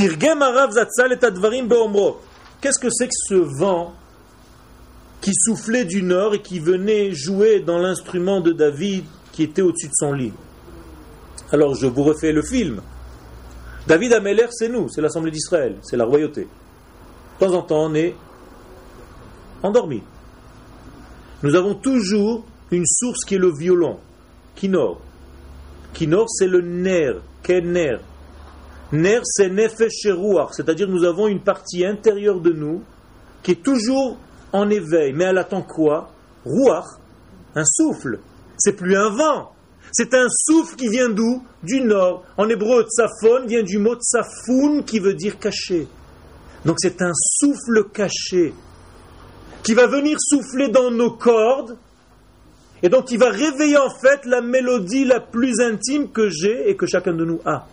Tirgem Arav et Advarim Beomro. Qu'est-ce que c'est que ce vent qui soufflait du nord et qui venait jouer dans l'instrument de David qui était au-dessus de son lit? Alors je vous refais le film. David Ameler, c'est nous, c'est l'Assemblée d'Israël, c'est la royauté. De temps en temps, on est endormi. Nous avons toujours une source qui est le violon, Kinor. Kinor, c'est le nerf, Kener. Ner, c'est nefesh c'est-à-dire nous avons une partie intérieure de nous qui est toujours en éveil. Mais elle attend quoi? Ruach, un souffle. C'est plus un vent. C'est un souffle qui vient d'où? Du nord. En hébreu, tsafon vient du mot tsafoun qui veut dire caché. Donc c'est un souffle caché qui va venir souffler dans nos cordes et donc il va réveiller en fait la mélodie la plus intime que j'ai et que chacun de nous a.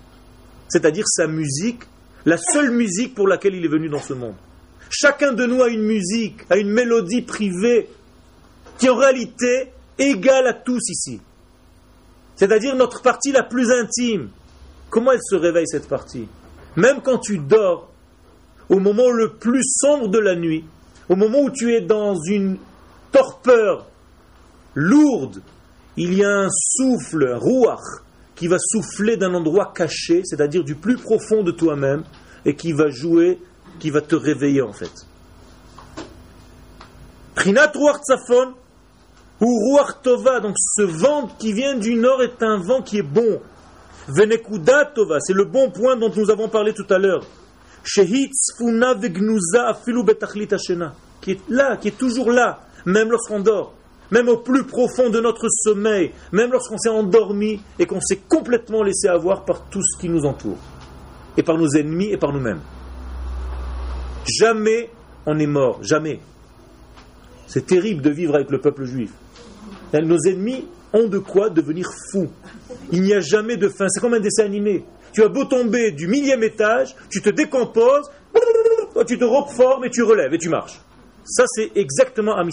C'est-à-dire sa musique, la seule musique pour laquelle il est venu dans ce monde. Chacun de nous a une musique, a une mélodie privée qui en réalité égale à tous ici. C'est-à-dire notre partie la plus intime. Comment elle se réveille cette partie? Même quand tu dors, au moment le plus sombre de la nuit, au moment où tu es dans une torpeur lourde, il y a un souffle, un rouach, qui va souffler d'un endroit caché, c'est-à-dire du plus profond de toi-même, et qui va jouer, qui va te réveiller en fait. Ou Ruach donc ce vent qui vient du nord est un vent qui est bon. Venekuda Tova, c'est le bon point dont nous avons parlé tout à l'heure. Funa Vegnuza Afilu Betachlit qui est là, qui est toujours là, même lorsqu'on dort même au plus profond de notre sommeil, même lorsqu'on s'est endormi et qu'on s'est complètement laissé avoir par tout ce qui nous entoure, et par nos ennemis et par nous-mêmes. Jamais on est mort, jamais. C'est terrible de vivre avec le peuple juif. Nos ennemis ont de quoi devenir fous. Il n'y a jamais de fin. C'est comme un dessin animé. Tu as beau tomber du millième étage, tu te décomposes, tu te reformes et tu relèves et tu marches. Ça, c'est exactement à.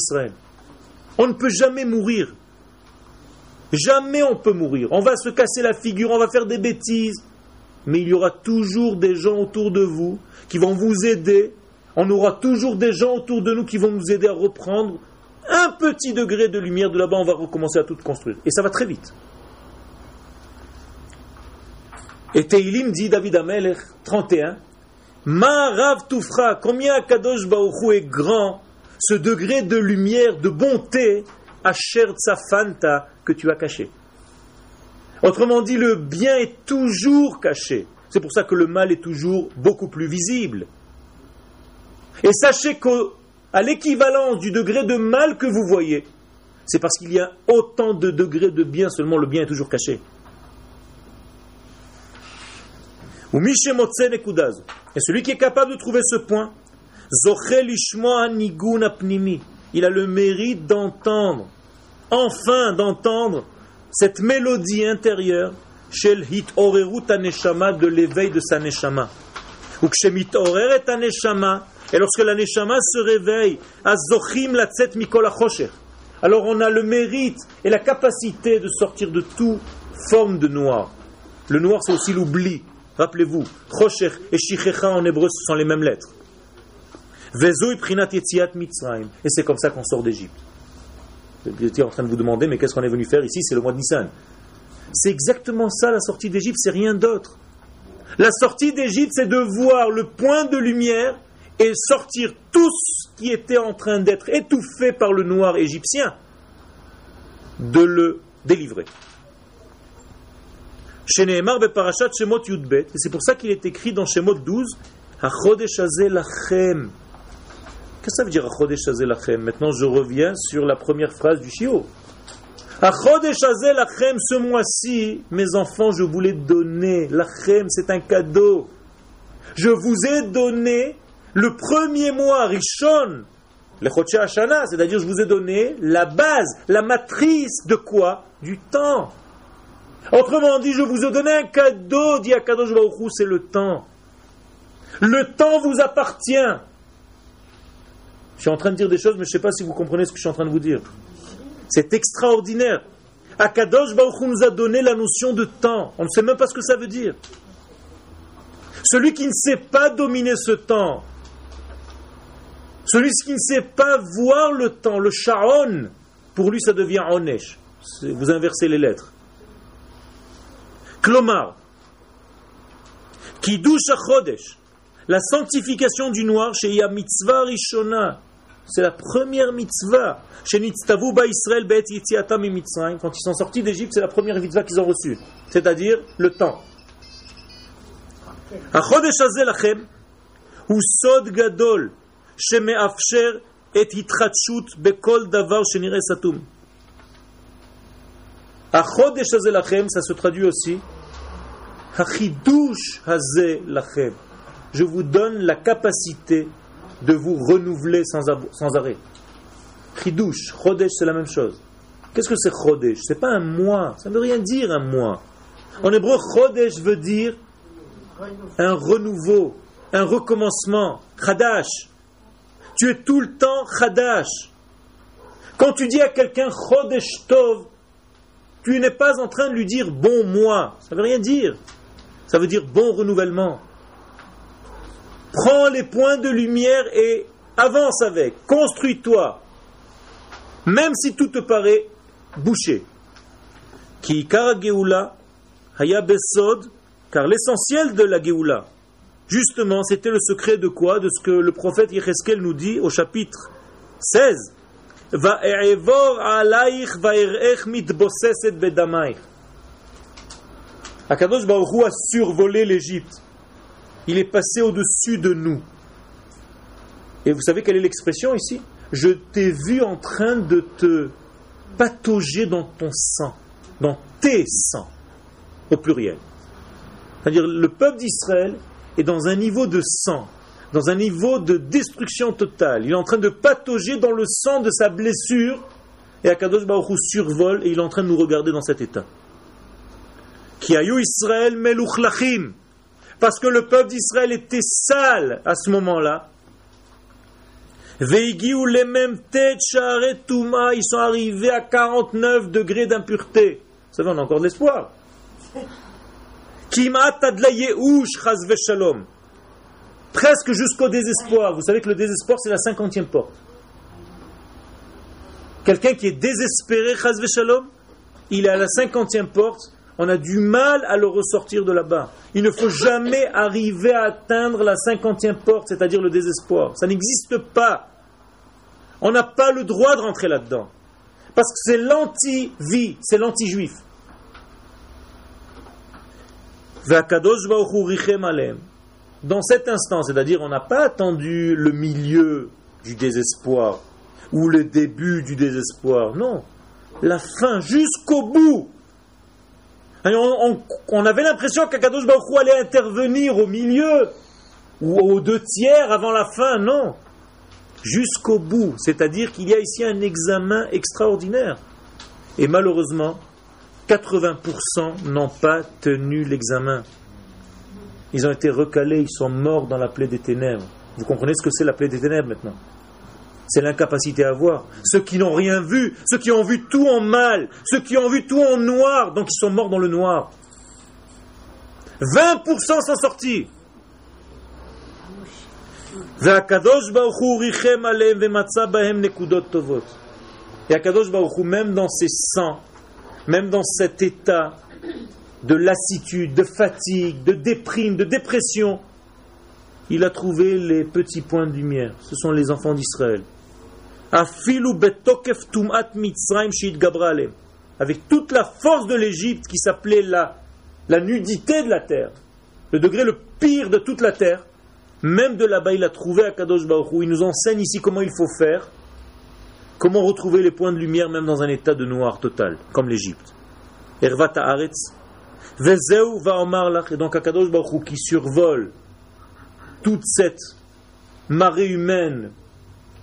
On ne peut jamais mourir. Jamais on peut mourir. On va se casser la figure, on va faire des bêtises. Mais il y aura toujours des gens autour de vous qui vont vous aider. On aura toujours des gens autour de nous qui vont nous aider à reprendre un petit degré de lumière de là-bas. On va recommencer à tout construire. Et ça va très vite. Et Teilim dit David Amelech 31 Ma Rav combien Kadosh Baruchou est grand ce degré de lumière, de bonté, à Fanta que tu as caché. Autrement dit, le bien est toujours caché. C'est pour ça que le mal est toujours beaucoup plus visible. Et sachez qu'à l'équivalence du degré de mal que vous voyez, c'est parce qu'il y a autant de degrés de bien, seulement le bien est toujours caché. Et celui qui est capable de trouver ce point, il a le mérite d'entendre, enfin d'entendre cette mélodie intérieure shel hit de l'éveil de sa neshama. Ou et lorsque la neshama se réveille, mikol alors on a le mérite et la capacité de sortir de toute forme de noir. Le noir c'est aussi l'oubli. Rappelez-vous, chosher et shichecha en hébreu ce sont les mêmes lettres. Et c'est comme ça qu'on sort d'Égypte. Vous étiez en train de vous demander, mais qu'est-ce qu'on est venu faire ici? C'est le mois de Nissan. C'est exactement ça la sortie d'Égypte, c'est rien d'autre. La sortie d'Égypte, c'est de voir le point de lumière et sortir tout ce qui était en train d'être étouffé par le noir égyptien, de le délivrer. Et c'est pour ça qu'il est écrit dans Shemot 12, Qu'est-ce que ça veut dire Maintenant, je reviens sur la première phrase du Shio. Lachem, ce mois-ci, mes enfants, je vous l'ai donné. Lachem, c'est un cadeau. Je vous ai donné le premier mois, Rishon, le Hashana, c'est-à-dire je vous ai donné la base, la matrice de quoi? Du temps. Autrement dit, je vous ai donné un cadeau, dit Akadosh Baruch c'est le temps. Le temps vous appartient. Suis en train de dire des choses, mais je ne sais pas si vous comprenez ce que je suis en train de vous dire. C'est extraordinaire. Akadosh Baruch nous a donné la notion de temps. On ne sait même pas ce que ça veut dire. Celui qui ne sait pas dominer ce temps, celui qui ne sait pas voir le temps, le sha'on, pour lui ça devient onesh. Vous inversez les lettres. Klomar, Kiddush Chodesh, la sanctification du noir chez Ya Mitzvah Rishona, c'est la première mitzvah. Chez Nitztavu Ba Israël Bet Yitziatam Mitzrayim, quand ils sont sortis d'Égypte, c'est la première mitzvah qu'ils ont reçue, c'est-à-dire le temps. החודש הזה לכם הוא סוד גדול שמאפשר את התחדשות בכל דבר שנראה סתום. החודש הזה לכם, ça se traduit aussi, החידוש הזה לכם. Je vous donne la capacité de vous renouveler sans, arrêt. Chidush, Chodesh, c'est la même chose. Qu'est-ce que c'est Chodesh? C'est pas un mois, ça ne veut rien dire un mois. En hébreu, Chodesh veut dire un renouveau, un recommencement, Chadash. Tu es tout le temps Chadash. Quand tu dis à quelqu'un Chodesh Tov, tu n'es pas en train de lui dire bon mois. Ça ne veut rien dire. Ça veut dire bon renouvellement. Prends les points de lumière et avance avec. Construis-toi. Même si tout te paraît bouché. Ki Geoula, Haya Besod, car l'essentiel de la Géoula, justement, c'était le secret de quoi? De ce que le prophète Yecheskel nous dit au chapitre 16. Akadosh Baruch a survolé l'Égypte. Il est passé au-dessus de nous. Et vous savez quelle est l'expression ici? Je t'ai vu en train de te patauger dans ton sang, dans tes sangs, au pluriel. C'est-à-dire le peuple d'Israël est dans un niveau de sang, dans un niveau de destruction totale. Il est en train de patauger dans le sang de sa blessure, et Akadosh Baruch survole et il est en train de nous regarder dans cet état. Kiayu Israël meluchlachim parce que le peuple d'Israël était sale à ce moment-là. Ils sont arrivés à 49 degrés d'impureté. Vous savez, on a encore de l'espoir. Presque jusqu'au désespoir. Vous savez que le désespoir, c'est la cinquantième porte. Quelqu'un qui est désespéré, il est à la cinquantième porte on a du mal à le ressortir de là-bas. Il ne faut jamais arriver à atteindre la cinquantième porte, c'est-à-dire le désespoir. Ça n'existe pas. On n'a pas le droit de rentrer là-dedans. Parce que c'est l'anti-vie, c'est l'anti-juif. Dans cet instant, c'est-à-dire on n'a pas attendu le milieu du désespoir ou le début du désespoir. Non, la fin jusqu'au bout. On, avait l'impression qu'Akadosh Baruch allait intervenir au milieu ou aux deux tiers avant la fin. Non. Jusqu'au bout. C'est-à-dire qu'il y a ici un examen extraordinaire. Et malheureusement, 80% n'ont pas tenu l'examen. Ils ont été recalés, ils sont morts dans la plaie des ténèbres. Vous comprenez ce que c'est la plaie des ténèbres maintenant? C'est l'incapacité à voir. Ceux qui n'ont rien vu, ceux qui ont vu tout en mal, ceux qui ont vu tout en noir, donc ils sont morts dans le noir. 20% sont sortis. Et Akadosh Baruch même dans ses sangs, même dans cet état de lassitude, de fatigue, de déprime, de dépression, il a trouvé les petits points de lumière. Ce sont les enfants d'Israël avec toute la force de l'Égypte qui s'appelait la, la nudité de la terre, le degré le pire de toute la terre, même de là-bas, il a trouvé à Kadosh Baruch Il nous enseigne ici comment il faut faire, comment retrouver les points de lumière même dans un état de noir total, comme l'Égypte. Ervat Haaretz, Vezeu va et donc Akadosh Baruch qui survole toute cette marée humaine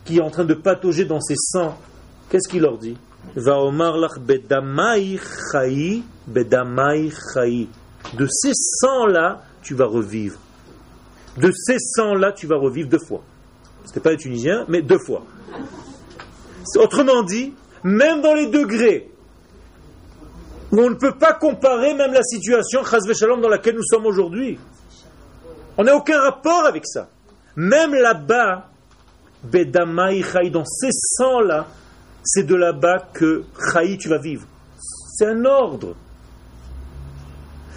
qui est en train de patauger dans ses sangs, qu'est-ce qu'il leur dit? De ces sangs-là, tu vas revivre. De ces sangs-là, tu vas revivre deux fois. Ce n'était pas les Tunisiens, mais deux fois. Autrement dit, même dans les degrés où on ne peut pas comparer même la situation, dans laquelle nous sommes aujourd'hui, On n'a aucun rapport avec ça. Même là-bas, Bedamai Chai, dans ces sangs-là, c'est de là-bas que Chai, tu vas vivre. C'est un ordre.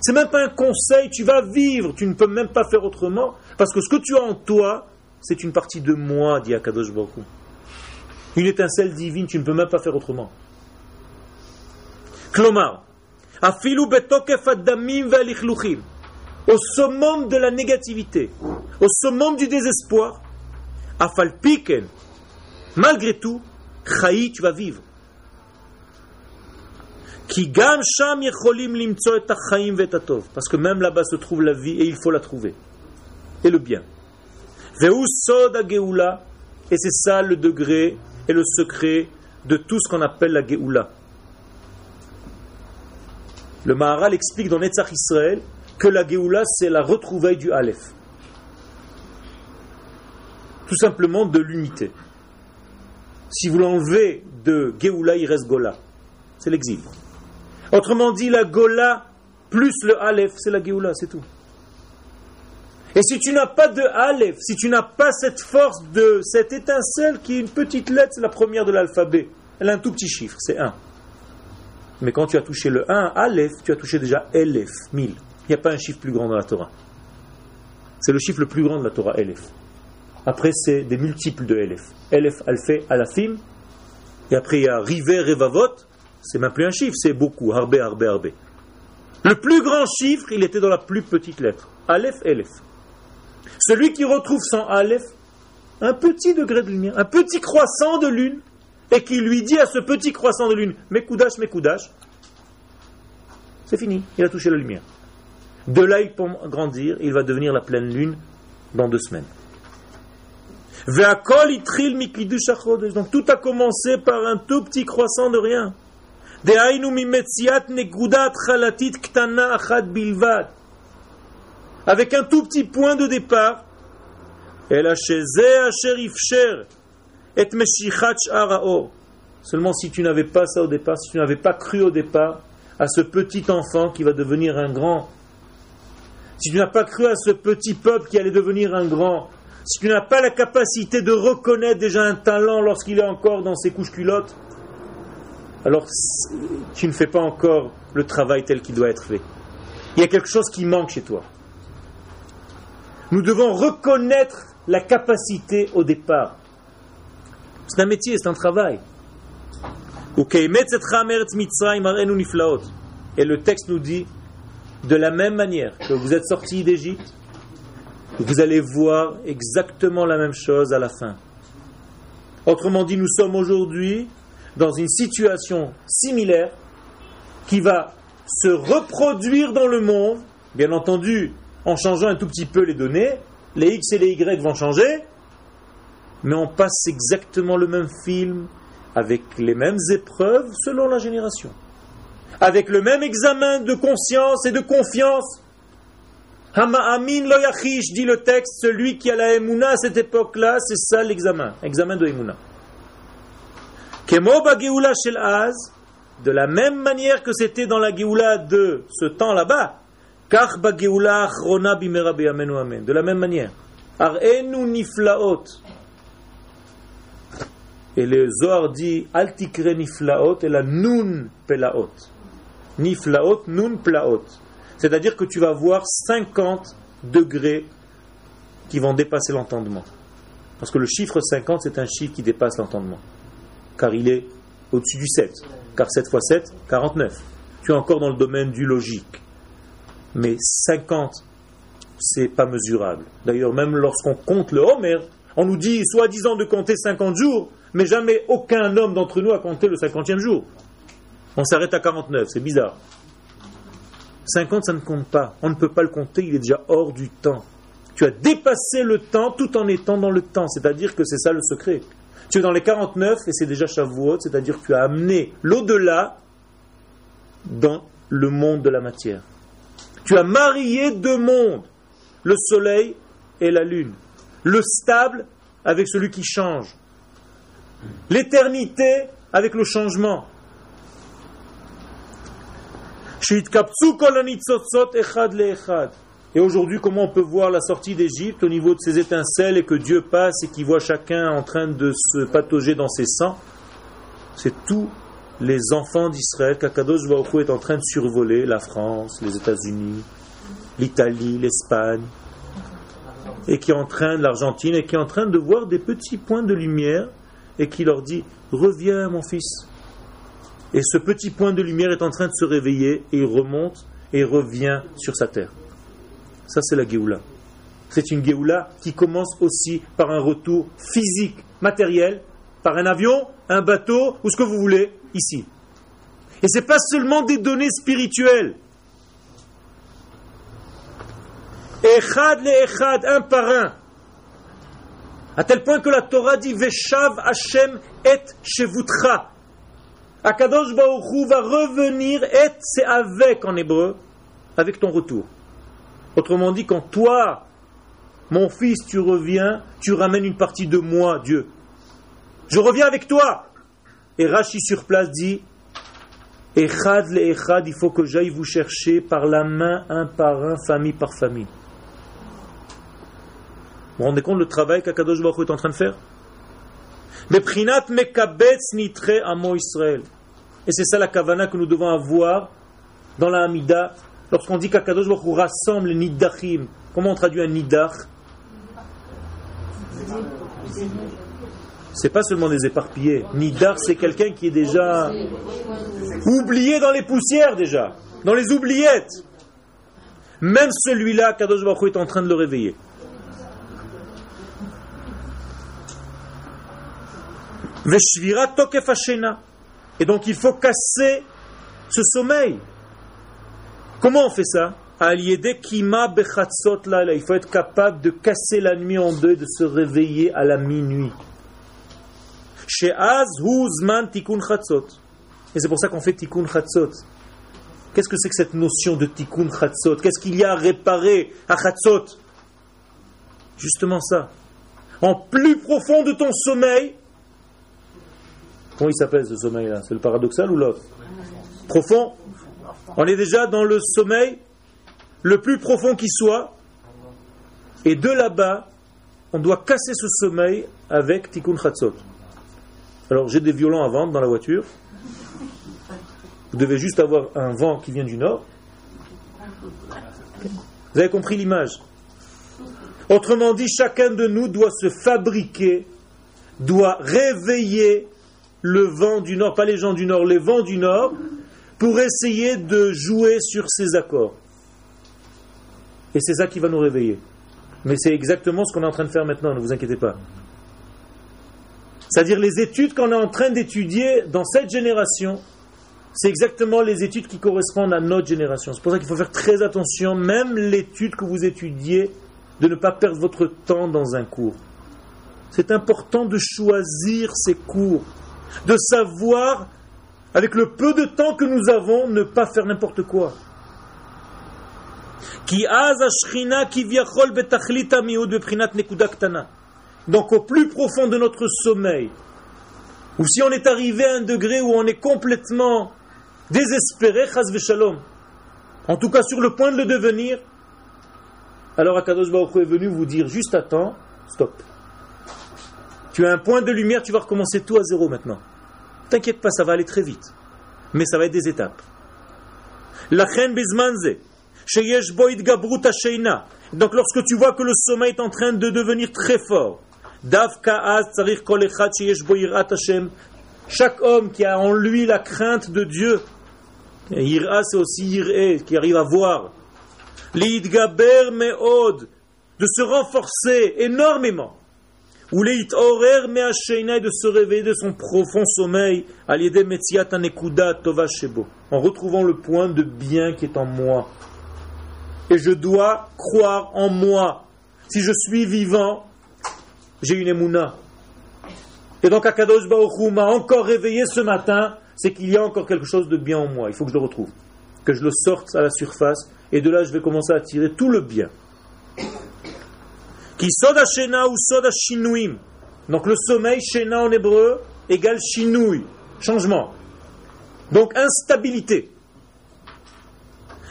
C'est même pas un conseil, tu vas vivre, tu ne peux même pas faire autrement, parce que ce que tu as en toi, c'est une partie de moi, dit Akadosh Baruch Une étincelle divine, tu ne peux même pas faire autrement. Klomar, afilu betokef adamim au summum de la négativité, au summum du désespoir, afalpiken, malgré tout, chayi, tu vas vivre. Parce que même là-bas se trouve la vie et il faut la trouver. Et le bien. Et c'est ça le degré et le secret de tout ce qu'on appelle la Geoula. Le Maharal explique dans Netzach Israël que la Géoula, c'est la retrouvaille du Aleph. Tout simplement de l'unité. Si vous l'enlevez de Géoula, il reste Gola. C'est l'exil. Autrement dit, la Gola plus le Aleph, c'est la Géoula, c'est tout. Et si tu n'as pas de Aleph, si tu n'as pas cette force de cette étincelle qui est une petite lettre, c'est la première de l'alphabet, elle a un tout petit chiffre, c'est 1. Mais quand tu as touché le 1, Aleph, tu as touché déjà Elef, 1000. Il n'y a pas un chiffre plus grand dans la Torah. C'est le chiffre le plus grand de la Torah, Elef. Après, c'est des multiples de Elef. Elef, Alfé, Alafim. Et après, il y a River, Revavot. C'est même plus un chiffre, c'est beaucoup. Harbe, Harbe, Harbe. Le plus grand chiffre, il était dans la plus petite lettre. Aleph, Elef. Celui qui retrouve son Aleph, un petit degré de lumière, un petit croissant de lune, et qui lui dit à ce petit croissant de lune, Mekoudash, Mekoudash, c'est fini, il a touché la lumière. De là, il peut grandir, il va devenir la pleine lune dans deux semaines. Donc tout a commencé par un tout petit croissant de rien. Avec un tout petit point de départ. Seulement si tu n'avais pas ça au départ, si tu n'avais pas cru au départ à ce petit enfant qui va devenir un grand, si tu n'as pas cru à ce petit peuple qui allait devenir un grand, si tu n'as pas la capacité de reconnaître déjà un talent lorsqu'il est encore dans ses couches culottes, alors tu ne fais pas encore le travail tel qu'il doit être fait. Il y a quelque chose qui manque chez toi. Nous devons reconnaître la capacité au départ. C'est un métier, c'est un travail. Et le texte nous dit, de la même manière que vous êtes sortis d'Égypte, vous allez voir exactement la même chose à la fin. Autrement dit, nous sommes aujourd'hui dans une situation similaire qui va se reproduire dans le monde, bien entendu en changeant un tout petit peu les données, les X et les Y vont changer, mais on passe exactement le même film avec les mêmes épreuves selon la génération. Avec le même examen de conscience et de confiance. Hama'amin lo yachish, dit le texte, celui qui a la Emouna à cette époque-là, c'est ça l'examen, examen de Emouna. Kemo shel az, de la même manière que c'était dans la Geoula de ce temps là-bas, kach de la même manière. Ar'enu niflaot, et le Zohar dit Altikre niflaot et la nun pelaot. Niflaot, nun plaot. C'est-à-dire que tu vas voir 50 degrés qui vont dépasser l'entendement. Parce que le chiffre 50, c'est un chiffre qui dépasse l'entendement. Car il est au-dessus du 7. Car 7 fois 7, 49. Tu es encore dans le domaine du logique. Mais 50, c'est pas mesurable. D'ailleurs, même lorsqu'on compte le Homer, on nous dit soi-disant de compter 50 jours, mais jamais aucun homme d'entre nous a compté le 50e jour. On s'arrête à 49, c'est bizarre. 50, ça ne compte pas. On ne peut pas le compter, il est déjà hors du temps. Tu as dépassé le temps tout en étant dans le temps, c'est-à-dire que c'est ça le secret. Tu es dans les 49 et c'est déjà Shavuot, c'est-à-dire que tu as amené l'au-delà dans le monde de la matière. Tu as marié deux mondes, le soleil et la lune, le stable avec celui qui change, l'éternité avec le changement. Et aujourd'hui, comment on peut voir la sortie d'Égypte au niveau de ces étincelles et que Dieu passe et qu'il voit chacun en train de se patauger dans ses sangs? C'est tous les enfants d'Israël qu'Akadosh Baruch est en train de survoler la France, les États-Unis, l'Italie, l'Espagne, et qui est en train l'Argentine et qui est en train de voir des petits points de lumière et qui leur dit Reviens, mon fils. Et ce petit point de lumière est en train de se réveiller et il remonte et revient sur sa terre. Ça, c'est la Géoula. C'est une Géoula qui commence aussi par un retour physique, matériel, par un avion, un bateau, ou ce que vous voulez, ici. Et ce n'est pas seulement des données spirituelles. Echad le Echad, un par un. À tel point que la Torah dit Veshav Hashem et Shevutra. Akadosh Baruch va revenir, et c'est avec en hébreu, avec ton retour. Autrement dit, quand toi, mon fils, tu reviens, tu ramènes une partie de moi, Dieu. Je reviens avec toi. Et Rashi sur place dit Echad le Echad, il faut que j'aille vous chercher par la main, un par un, famille par famille. Vous vous rendez compte le travail qu'Akadosh Baruch est en train de faire? Et c'est ça la kavana que nous devons avoir dans la Hamida Lorsqu'on dit qu'Akadosh Baruch rassemble les nidachim, comment on traduit un nidach? C'est pas seulement des éparpillés. Nidach, c'est quelqu'un qui est déjà oublié dans les poussières déjà, dans les oubliettes. Même celui-là, Kadosh Baruch est en train de le réveiller. Et donc il faut casser ce sommeil. Comment on fait ça? Il faut être capable de casser la nuit en deux de se réveiller à la minuit. Et c'est pour ça qu'on fait tikkun chatzot. Qu'est-ce que c'est que cette notion de tikkun chatzot? Qu'est-ce qu'il y a à réparer à chatzot? Justement ça. En plus profond de ton sommeil, comment il s'appelle ce sommeil-là C'est le paradoxal ou l'autre? Profond? On est déjà dans le sommeil le plus profond qui soit. Et de là-bas, on doit casser ce sommeil avec tikkun chatzot. Alors j'ai des violons à vendre dans la voiture. Vous devez juste avoir un vent qui vient du nord. Vous avez compris l'image? Autrement dit, chacun de nous doit se fabriquer, doit réveiller le vent du nord, pas les gens du nord, les vents du nord, pour essayer de jouer sur ces accords. Et c'est ça qui va nous réveiller. Mais c'est exactement ce qu'on est en train de faire maintenant, ne vous inquiétez pas. C'est-à-dire les études qu'on est en train d'étudier dans cette génération, c'est exactement les études qui correspondent à notre génération. C'est pour ça qu'il faut faire très attention, même l'étude que vous étudiez, de ne pas perdre votre temps dans un cours. C'est important de choisir ces cours, de savoir avec le peu de temps que nous avons, ne pas faire n'importe quoi. Donc au plus profond de notre sommeil, ou si on est arrivé à un degré où on est complètement désespéré, en tout cas sur le point de le devenir, alors Akadosh Baruch est venu vous dire juste attends, stop. Tu as un point de lumière, tu vas recommencer tout à zéro maintenant. T'inquiète pas, ça va aller très vite. Mais ça va être des étapes. Donc lorsque tu vois que le sommeil est en train de devenir très fort, chaque homme qui a en lui la crainte de Dieu, Ira c'est aussi qui arrive à voir, de se renforcer énormément. De se réveiller de son profond sommeil, en retrouvant le point de bien qui est en moi. Et je dois croire en moi. Si je suis vivant, j'ai une émouna. Et donc Akadosh Baruch m'a encore réveillé ce matin, c'est qu'il y a encore quelque chose de bien en moi. Il faut que je le retrouve, que je le sorte à la surface, et de là je vais commencer à tirer tout le bien. Qui soda shena ou soda shinuim. Donc le sommeil, shena en hébreu, égale shinui, changement. Donc instabilité.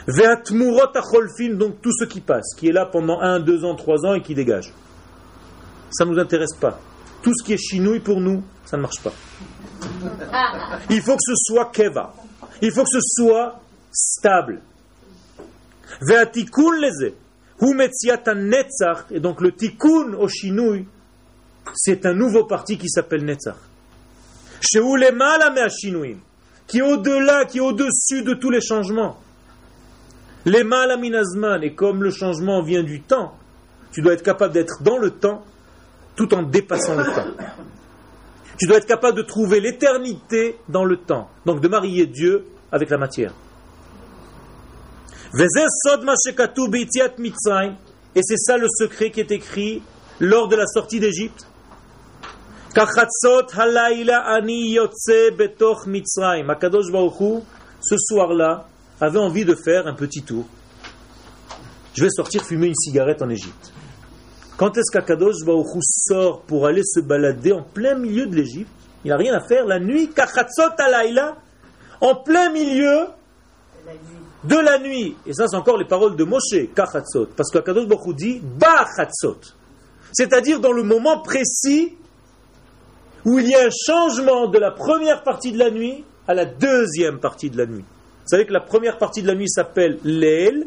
Ve'atmurot acholfin, donc tout ce qui passe, qui est là pendant 1, 2 ans, 3 ans et qui dégage. Ça ne nous intéresse pas. Tout ce qui est chinouille pour nous, ça ne marche pas. Il faut que ce soit keva. Il faut que ce soit stable. Ve'atikun leze. Et donc le tikkun chinouille, c'est un nouveau parti qui s'appelle Netzach. Qui est au-delà, qui est au-dessus de tous les changements. Les malaminazman, et comme le changement vient du temps, tu dois être capable d'être dans le temps tout en dépassant le temps. Tu dois être capable de trouver l'éternité dans le temps. Donc de marier Dieu avec la matière. Et c'est ça le secret qui est écrit lors de la sortie d'Égypte. ce soir-là, avait envie de faire un petit tour. Je vais sortir fumer une cigarette en Égypte. Quand est-ce qu'Akadosh Baruchou sort pour aller se balader en plein milieu de l'Égypte? Il n'a rien à faire la nuit, en plein milieu de la nuit. Et ça, c'est encore les paroles de Moshe, Kachatzot. Parce qu'Akadosh Baruchou dit Bachatzot. C'est-à-dire dans le moment précis où il y a un changement de la première partie de la nuit à la deuxième partie de la nuit. Vous savez que la première partie de la nuit s'appelle Leil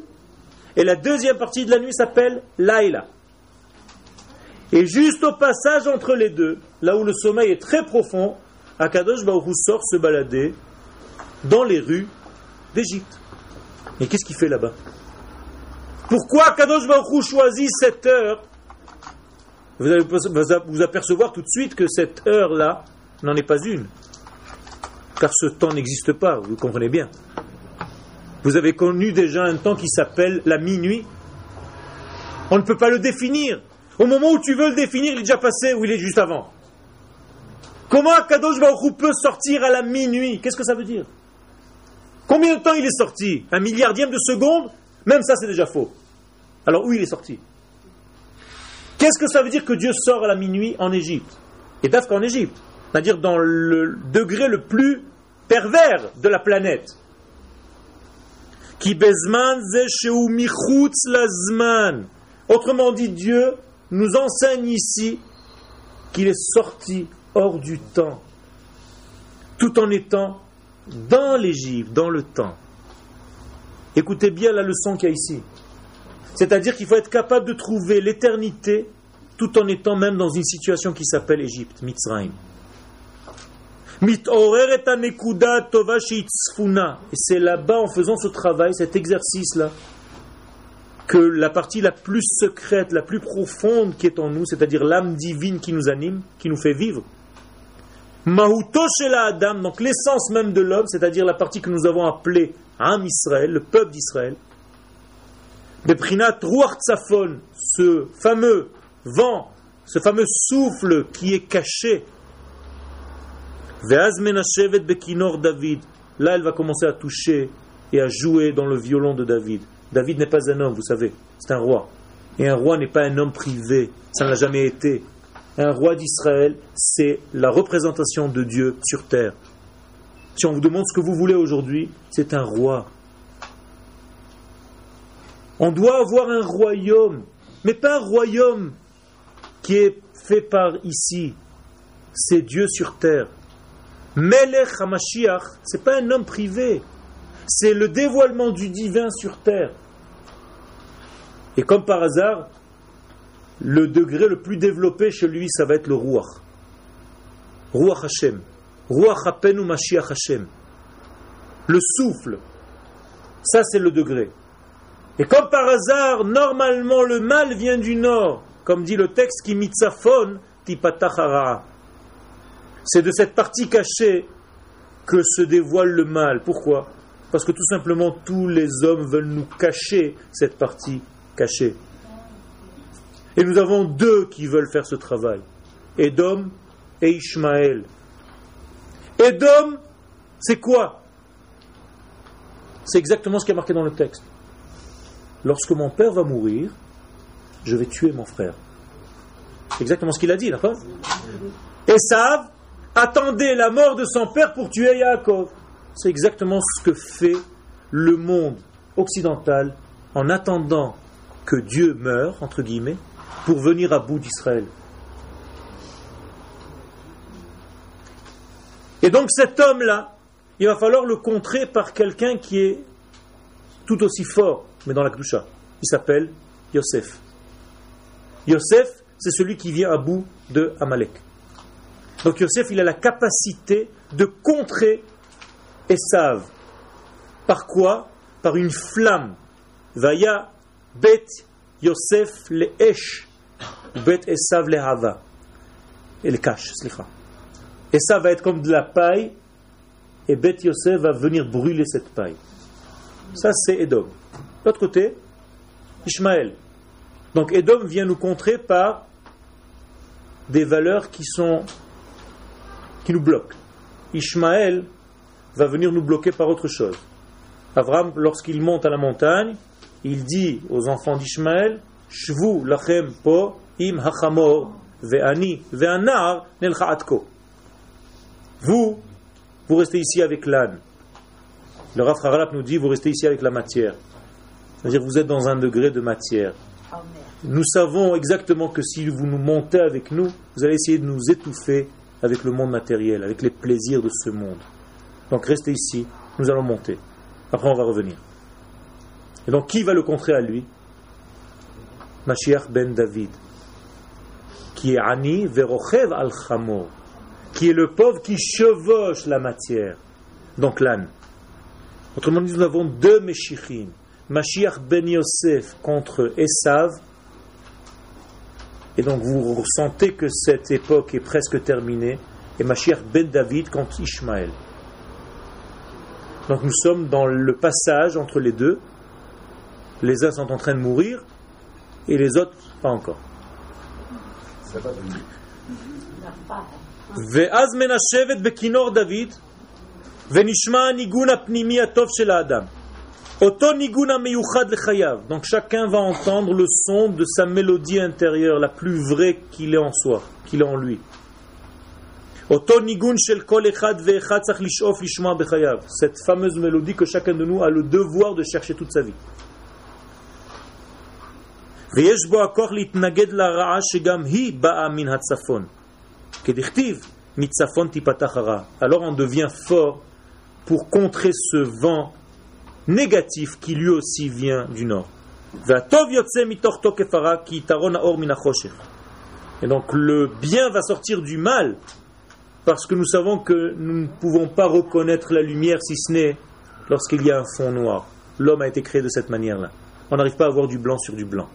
et la deuxième partie de la nuit s'appelle Laila. Et juste au passage entre les deux, là où le sommeil est très profond, Akadosh Baruch sort se balader dans les rues d'Égypte. Mais qu'est-ce qu'il fait là-bas? Pourquoi Akadosh Baruch choisit cette heure? Vous allez vous apercevoir tout de suite que cette heure-là n'en est pas une. Car ce temps n'existe pas, vous comprenez bien. Vous avez connu déjà un temps qui s'appelle la minuit. On ne peut pas le définir. Au moment où tu veux le définir, il est déjà passé ou il est juste avant. Comment Kadosh Baruch peut sortir à la minuit? Qu'est-ce que ça veut dire? Combien de temps il est sorti Un milliardième de seconde Même ça, c'est déjà faux. Alors où il est sorti Qu'est-ce que ça veut dire que Dieu sort à la minuit en Égypte Et d'Afrique en Égypte. C'est-à-dire dans le degré le plus pervers de la planète. Autrement dit, Dieu nous enseigne ici qu'il est sorti hors du temps, tout en étant dans l'Égypte, dans le temps. Écoutez bien la leçon qu'il y a ici. C'est-à-dire qu'il faut être capable de trouver l'éternité tout en étant même dans une situation qui s'appelle Égypte, Mitzrayim. Et c'est là-bas, en faisant ce travail, cet exercice-là, que la partie la plus secrète, la plus profonde qui est en nous, c'est-à-dire l'âme divine qui nous anime, qui nous fait vivre, Mahuto Adam, donc l'essence même de l'homme, c'est-à-dire la partie que nous avons appelée Am Israël, le peuple d'Israël, Beprinat Ruach ce fameux vent, ce fameux souffle qui est caché, Veaz Menashevet Bekinor David, là elle va commencer à toucher et à jouer dans le violon de David. David n'est pas un homme, vous savez, c'est un roi. Et un roi n'est pas un homme privé, ça ne l'a jamais été. Un roi d'Israël, c'est la représentation de Dieu sur terre. Si on vous demande ce que vous voulez aujourd'hui, c'est un roi. On doit avoir un royaume, mais pas un royaume qui est fait par ici. C'est Dieu sur terre. Melech HaMashiach, ce n'est pas un homme privé, c'est le dévoilement du divin sur terre. Et comme par hasard, le degré le plus développé chez lui, ça va être le Ruach. Ruach Hashem. Ruach ou Mashiach Hashem. Le souffle. Ça, c'est le degré. Et comme par hasard, normalement, le mal vient du nord. Comme dit le texte, qui mitzafon tipatachara. C'est de cette partie cachée que se dévoile le mal. Pourquoi? Parce que tout simplement, tous les hommes veulent nous cacher cette partie cachée. Et nous avons deux qui veulent faire ce travail. Edom et Ishmaël. Edom, c'est quoi? C'est exactement ce qui est marqué dans le texte. Lorsque mon père va mourir, je vais tuer mon frère. C'est exactement ce qu'il a dit, d'accord? Esav attendait la mort de son père pour tuer Yaakov. C'est exactement ce que fait le monde occidentale en attendant que Dieu meure, entre guillemets, pour venir à bout d'Israël. Et donc cet homme-là, il va falloir le contrer par quelqu'un qui est tout aussi fort, mais dans la Kdusha. Il s'appelle Yosef. Yosef, c'est celui qui vient à bout de Amalek. Donc Yosef, il a la capacité de contrer Esav. Par quoi? Par une flamme. Vaya bet Yosef le Esh, Esav. Et le cache, ça va être comme de la paille, et Bet Yosef va venir brûler cette paille. Ça, c'est Edom. L'autre côté, Ishmaël. Donc Edom vient nous contrer par des valeurs qui sont qui nous bloquent. Ishmaël va venir nous bloquer par autre chose. Avram, lorsqu'il monte à la montagne, il dit aux enfants d'Ishmaël Vous, vous restez ici avec l'âne. Le Rav Haralap nous dit vous restez ici avec la matière. C'est-à-dire vous êtes dans un degré de matière. Nous savons exactement que si vous nous montez avec nous, vous allez essayer de nous étouffer avec le monde matériel, avec les plaisirs de ce monde. Donc restez ici, nous allons monter. Après on va revenir. Et donc qui va le contrer à lui? Mashiach ben David, qui est Ani Verochev al Chamor, qui est le pauvre qui chevauche la matière, donc l'âne. Autrement dit, nous avons deux Meshichim, Mashiach ben Yosef contre Esav, et donc vous ressentez que cette époque est presque terminée, et Mashiach ben David contre Ishmaël. Donc nous sommes dans le passage entre les deux, les uns sont en train de mourir, et les autres pas encore. ואז מנשבת בכינור דוד ונשמע הניגון הפנימי הטוב של האדם. אותו ניגון המיוחד לחייו. Donc chacun va entendre le son de sa mélodie intérieure, la plus vraie qu'il est en soi, qu'il est en lui. אותו ניגון של כל אחד ואחד צריך לשאוף לשמוע בחייו. Cette fameuse mélodie que chacun de nous a le devoir de chercher toute sa vie. ויש בו הכוח להתנגד לרעה שגם היא באה מן הצפון. Alors on devient fort pour contrer ce vent négatif qui lui aussi vient du nord. Et donc le bien va sortir du mal parce que nous savons que nous ne pouvons pas reconnaître la lumière si ce n'est lorsqu'il y a un fond noir. L'homme a été créé de cette manière-là. On n'arrive pas à voir du blanc sur du blanc.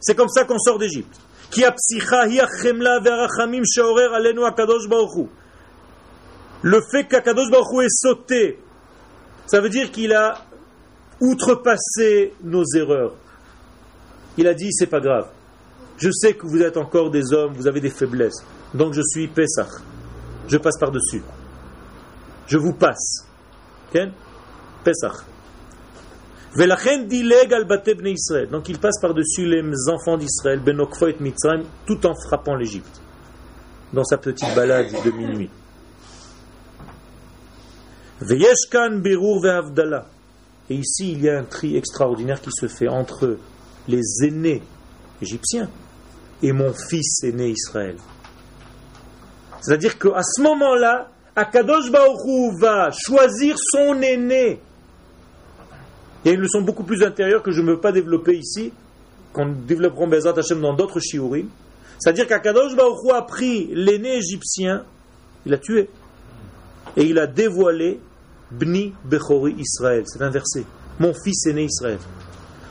C'est comme ça qu'on sort d'Égypte. Le fait qu'Akadosh Baruch est sauté, ça veut dire qu'il a outrepassé nos erreurs. Il a dit, c'est pas grave. Je sais que vous êtes encore des hommes, vous avez des faiblesses. Donc je suis Pesach. Je passe par-dessus. Je vous passe. Pesach. Donc il passe par-dessus les enfants d'Israël, tout en frappant l'Égypte, dans sa petite balade de minuit. Et ici, il y a un tri extraordinaire qui se fait entre les aînés égyptiens et mon fils aîné Israël. C'est-à-dire qu'à ce moment-là, Akadosh Baruch va choisir son aîné il y a une leçon beaucoup plus intérieure que je ne veux pas développer ici, qu'on développeront Bezat Hashem dans d'autres shiurim. C'est-à-dire qu'Akadosh Baruch a pris l'aîné égyptien, il l'a tué, et il a dévoilé Bni Bechori Israël. C'est inversé. Mon fils aîné Israël.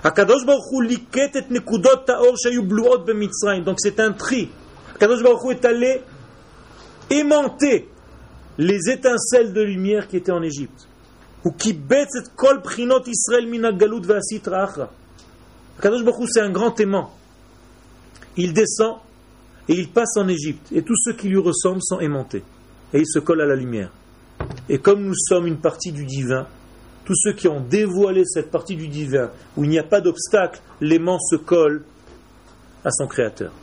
Akadosh Baruch liket et nekudot ta'or shayu bluot. Donc c'est un tri. Akadosh Baruch est allé aimanter les étincelles de lumière qui étaient en Égypte. Ou qui bête kol prinot Israël mina galut ve'asitra achra. Kadosh Baruch c'est un grand aimant. Il descend et il passe en Égypte. Et tous ceux qui lui ressemblent sont aimantés. Et il se colle à la lumière. Et comme nous sommes une partie du divin, tous ceux qui ont dévoilé cette partie du divin, où il n'y a pas d'obstacle, l'aimant se colle à son créateur.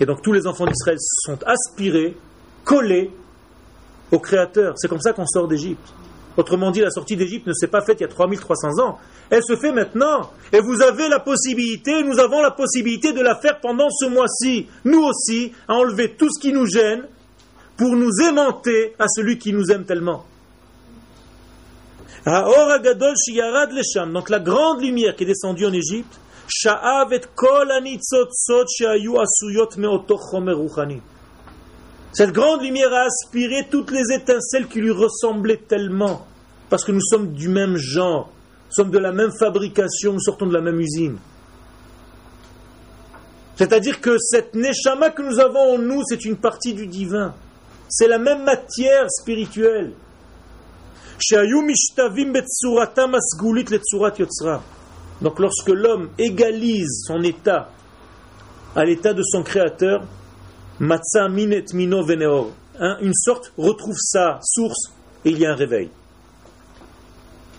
Et donc tous les enfants d'Israël sont aspirés, collés au Créateur. C'est comme ça qu'on sort d'Égypte. Autrement dit, la sortie d'Égypte ne s'est pas faite il y a 3300 ans. Elle se fait maintenant. Et vous avez la possibilité, nous avons la possibilité de la faire pendant ce mois-ci. Nous aussi, à enlever tout ce qui nous gêne pour nous aimanter à celui qui nous aime tellement. Donc la grande lumière qui est descendue en Égypte, cette grande lumière a aspiré toutes les étincelles qui lui ressemblaient tellement, parce que nous sommes du même genre, nous sommes de la même fabrication, nous sortons de la même usine. C'est-à-dire que cette neshama que nous avons en nous, c'est une partie du divin. C'est la même matière spirituelle. Donc lorsque l'homme égalise son état à l'état de son créateur, Matza minet mino veneor. Hein, une sorte retrouve sa source et il y a un réveil.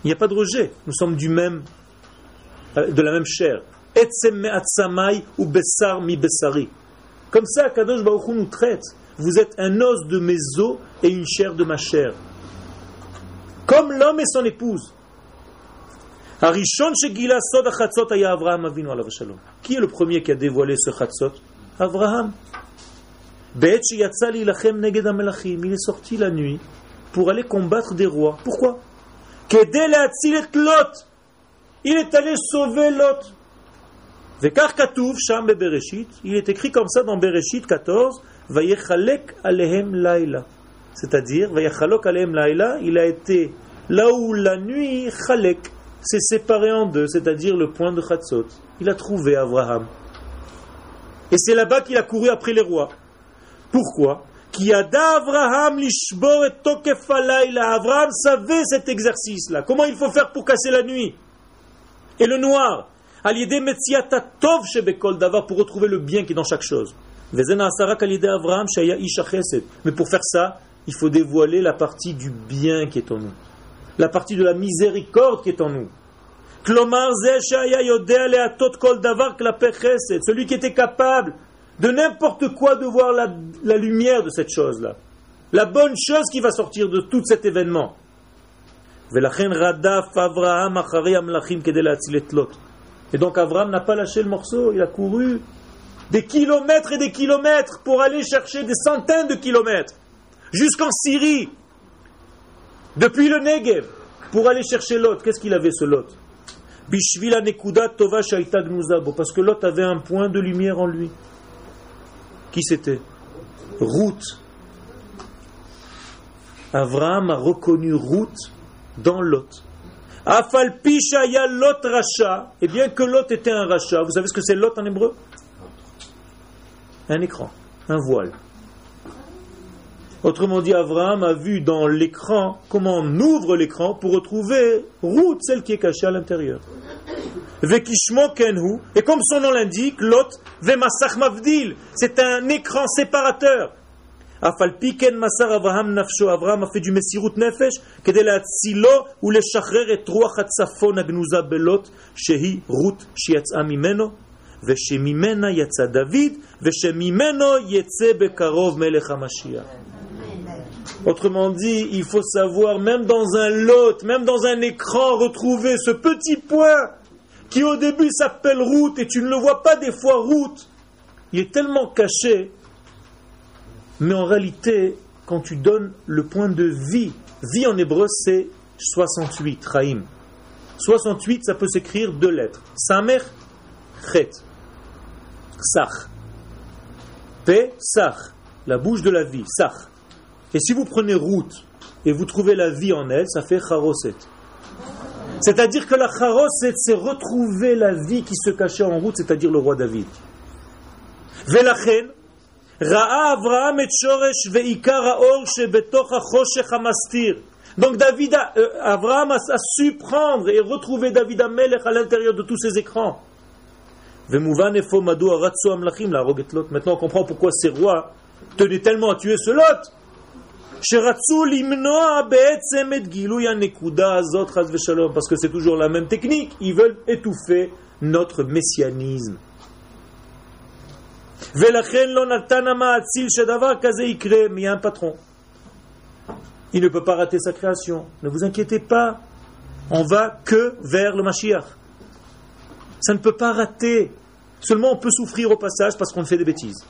Il n'y a pas de rejet. Nous sommes du même, euh, de la même chair. ou besar mi besari. Comme ça, Kadosh Baruch nous traite. Vous êtes un os de mes os et une chair de ma chair. Comme l'homme et son épouse. Qui est le premier qui a dévoilé ce chatzot Abraham. Il est sorti la nuit pour aller combattre des rois. Pourquoi? Il est allé sauver Lot. Il est écrit comme ça dans Bereshit 14 C'est-à-dire, il a été là où la nuit chalek s'est séparé en deux, c'est-à-dire le point de Chatzot. Il a trouvé Abraham. Et c'est là-bas qu'il a couru après les rois. Pourquoi? Abraham Abraham savait cet exercice-là. Comment il faut faire pour casser la nuit? Et le noir? Pour retrouver le bien qui est dans chaque chose. Mais pour faire ça, il faut dévoiler la partie du bien qui est en nous. La partie de la miséricorde qui est en nous. Celui qui était capable de n'importe quoi de voir la, lumière de cette chose-là. La bonne chose qui va sortir de tout cet événement. Et donc Avram n'a pas lâché le morceau, il a couru des kilomètres et des kilomètres pour aller chercher des centaines de kilomètres jusqu'en Syrie, depuis le Negev, pour aller chercher Lot. Qu'est-ce qu'il avait ce Lot? Parce que Lot avait un point de lumière en lui. Qui c'était? Ruth. Abraham a reconnu Ruth dans Lot. Afal ya Lot Racha. Et bien que Lot était un Racha, vous savez ce que c'est Lot en hébreu? Un écran, un voile. Autrement dit, Abraham a vu dans l'écran comment on ouvre l'écran pour retrouver Ruth, celle qui est cachée à l'intérieur et comme son nom l'indique, Lot, Vemasach Mavdil, c'est un écran séparateur. Afalpiken Masar Avraham Nafsho, Avraham a fait du Messirut Nefesh, Kedela Tzilo, ou le Shachrer et Ruach Atzafon Agnuza Belot, Shehi Rut Shiatza Mimeno, Veshemimena Yatza David, Veshemimeno Yetze Bekarov Melech HaMashiach. Autrement dit, il faut savoir, même dans un lot, même dans un écran, retrouver ce petit point qui au début s'appelle route et tu ne le vois pas des fois route, il est tellement caché, mais en réalité, quand tu donnes le point de vie, vie en hébreu c'est 68, Raïm. 68, ça peut s'écrire deux lettres. Samer, Chet. Sach. Pe, Sach. La bouche de la vie, Sach. Et si vous prenez route et vous trouvez la vie en elle, ça fait Charoset. C'est-à-dire que la charos, c'est retrouver la vie qui se cachait en route, c'est-à-dire le roi David. Donc David, a, euh, Abraham a, su prendre et retrouver David Amelech à l'intérieur de tous ces écrans. Maintenant on comprend pourquoi ces rois tenaient tellement à tuer ce Lot. Parce que c'est toujours la même technique. Ils veulent étouffer notre messianisme. Mais il y a un patron. Il ne peut pas rater sa création. Ne vous inquiétez pas. On va que vers le Mashiach. Ça ne peut pas rater. Seulement on peut souffrir au passage parce qu'on fait des bêtises.